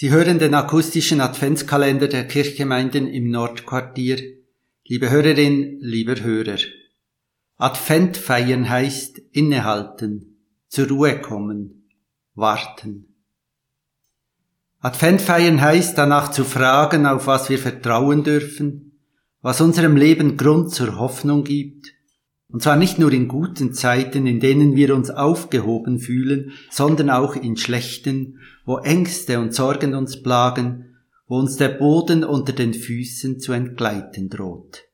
Sie hören den akustischen Adventskalender der Kirchgemeinden im Nordquartier. Liebe Hörerin, lieber Hörer. Advent feiern heißt innehalten, zur Ruhe kommen, warten. Advent feiern heißt danach zu fragen, auf was wir vertrauen dürfen, was unserem Leben Grund zur Hoffnung gibt, und zwar nicht nur in guten Zeiten, in denen wir uns aufgehoben fühlen, sondern auch in schlechten wo Ängste und Sorgen uns plagen, wo uns der Boden unter den Füßen zu entgleiten droht.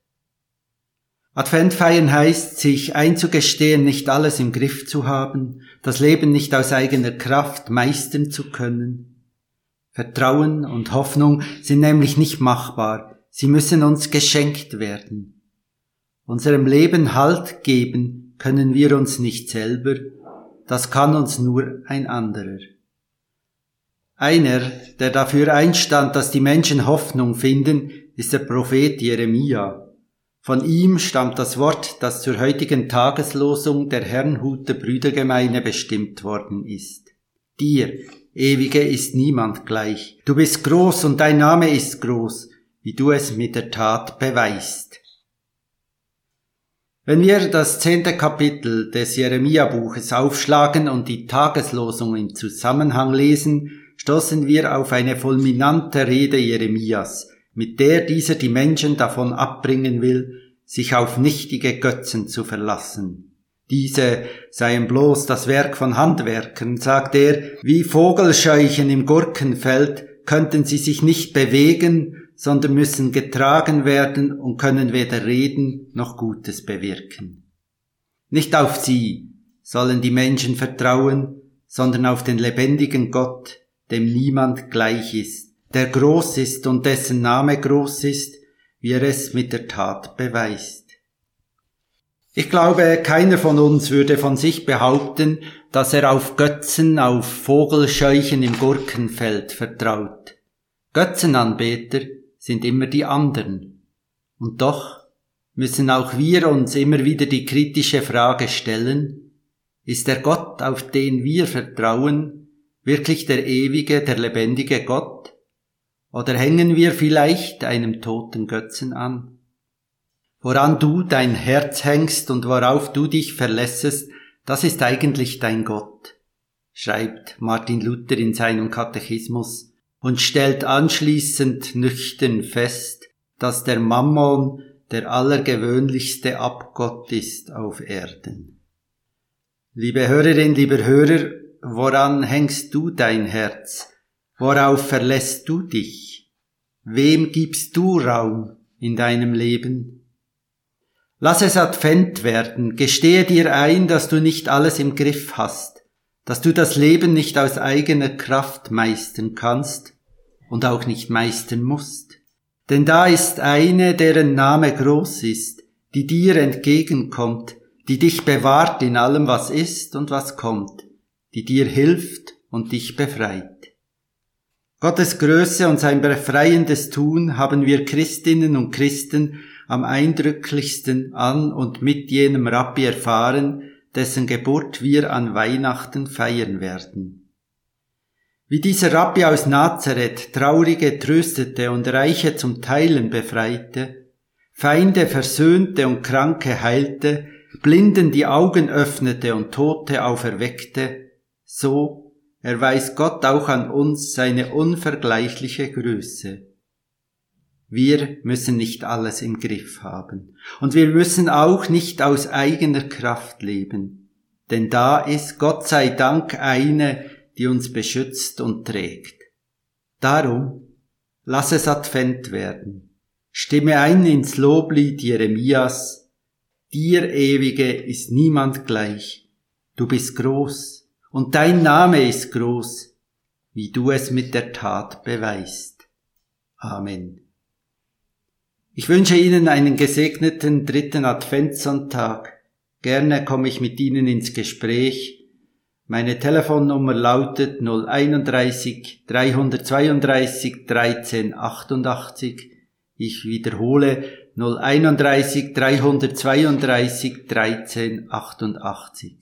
Advent feiern heißt, sich einzugestehen, nicht alles im Griff zu haben, das Leben nicht aus eigener Kraft meistern zu können. Vertrauen und Hoffnung sind nämlich nicht machbar, sie müssen uns geschenkt werden. Unserem Leben Halt geben können wir uns nicht selber, das kann uns nur ein anderer. Einer, der dafür einstand, dass die Menschen Hoffnung finden, ist der Prophet Jeremia. Von ihm stammt das Wort, das zur heutigen Tageslosung der Herrnhuter Brüdergemeine bestimmt worden ist. Dir, Ewige, ist niemand gleich. Du bist groß und dein Name ist groß, wie du es mit der Tat beweist. Wenn wir das zehnte Kapitel des Jeremia-Buches aufschlagen und die Tageslosung im Zusammenhang lesen, stoßen wir auf eine fulminante Rede Jeremias, mit der dieser die Menschen davon abbringen will, sich auf nichtige Götzen zu verlassen. Diese seien bloß das Werk von Handwerkern, sagt er, wie Vogelscheuchen im Gurkenfeld könnten sie sich nicht bewegen, sondern müssen getragen werden und können weder reden noch Gutes bewirken. Nicht auf sie sollen die Menschen vertrauen, sondern auf den lebendigen Gott, dem niemand gleich ist, der groß ist und dessen Name groß ist, wie er es mit der Tat beweist. Ich glaube, keiner von uns würde von sich behaupten, dass er auf Götzen, auf Vogelscheuchen im Gurkenfeld vertraut. Götzenanbeter sind immer die anderen. Und doch müssen auch wir uns immer wieder die kritische Frage stellen, ist der Gott, auf den wir vertrauen, wirklich der ewige, der lebendige Gott? Oder hängen wir vielleicht einem toten Götzen an? Woran du dein Herz hängst und worauf du dich verlässest, das ist eigentlich dein Gott, schreibt Martin Luther in seinem Katechismus und stellt anschließend nüchtern fest, dass der Mammon der allergewöhnlichste Abgott ist auf Erden. Liebe Hörerin, lieber Hörer, Woran hängst du dein Herz? Worauf verlässt du dich? Wem gibst du Raum in deinem Leben? Lass es Advent werden, gestehe dir ein, dass du nicht alles im Griff hast, dass du das Leben nicht aus eigener Kraft meistern kannst und auch nicht meistern musst. Denn da ist eine, deren Name groß ist, die dir entgegenkommt, die dich bewahrt in allem, was ist und was kommt die dir hilft und dich befreit. Gottes Größe und sein befreiendes Tun haben wir Christinnen und Christen am eindrücklichsten an und mit jenem Rabbi erfahren, dessen Geburt wir an Weihnachten feiern werden. Wie dieser Rabbi aus Nazareth Traurige tröstete und Reiche zum Teilen befreite, Feinde versöhnte und Kranke heilte, Blinden die Augen öffnete und Tote auferweckte, so erweist Gott auch an uns seine unvergleichliche Größe. Wir müssen nicht alles im Griff haben. Und wir müssen auch nicht aus eigener Kraft leben. Denn da ist Gott sei Dank eine, die uns beschützt und trägt. Darum lass es Advent werden. Stimme ein ins Loblied Jeremias. Dir, Ewige, ist niemand gleich. Du bist groß und dein Name ist groß, wie du es mit der Tat beweist. Amen. Ich wünsche Ihnen einen gesegneten dritten Adventssonntag. Gerne komme ich mit Ihnen ins Gespräch. Meine Telefonnummer lautet 031 332 1388. Ich wiederhole 031 332 1388.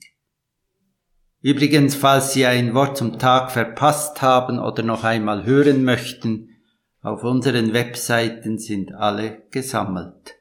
Übrigens, falls Sie ein Wort zum Tag verpasst haben oder noch einmal hören möchten, auf unseren Webseiten sind alle gesammelt.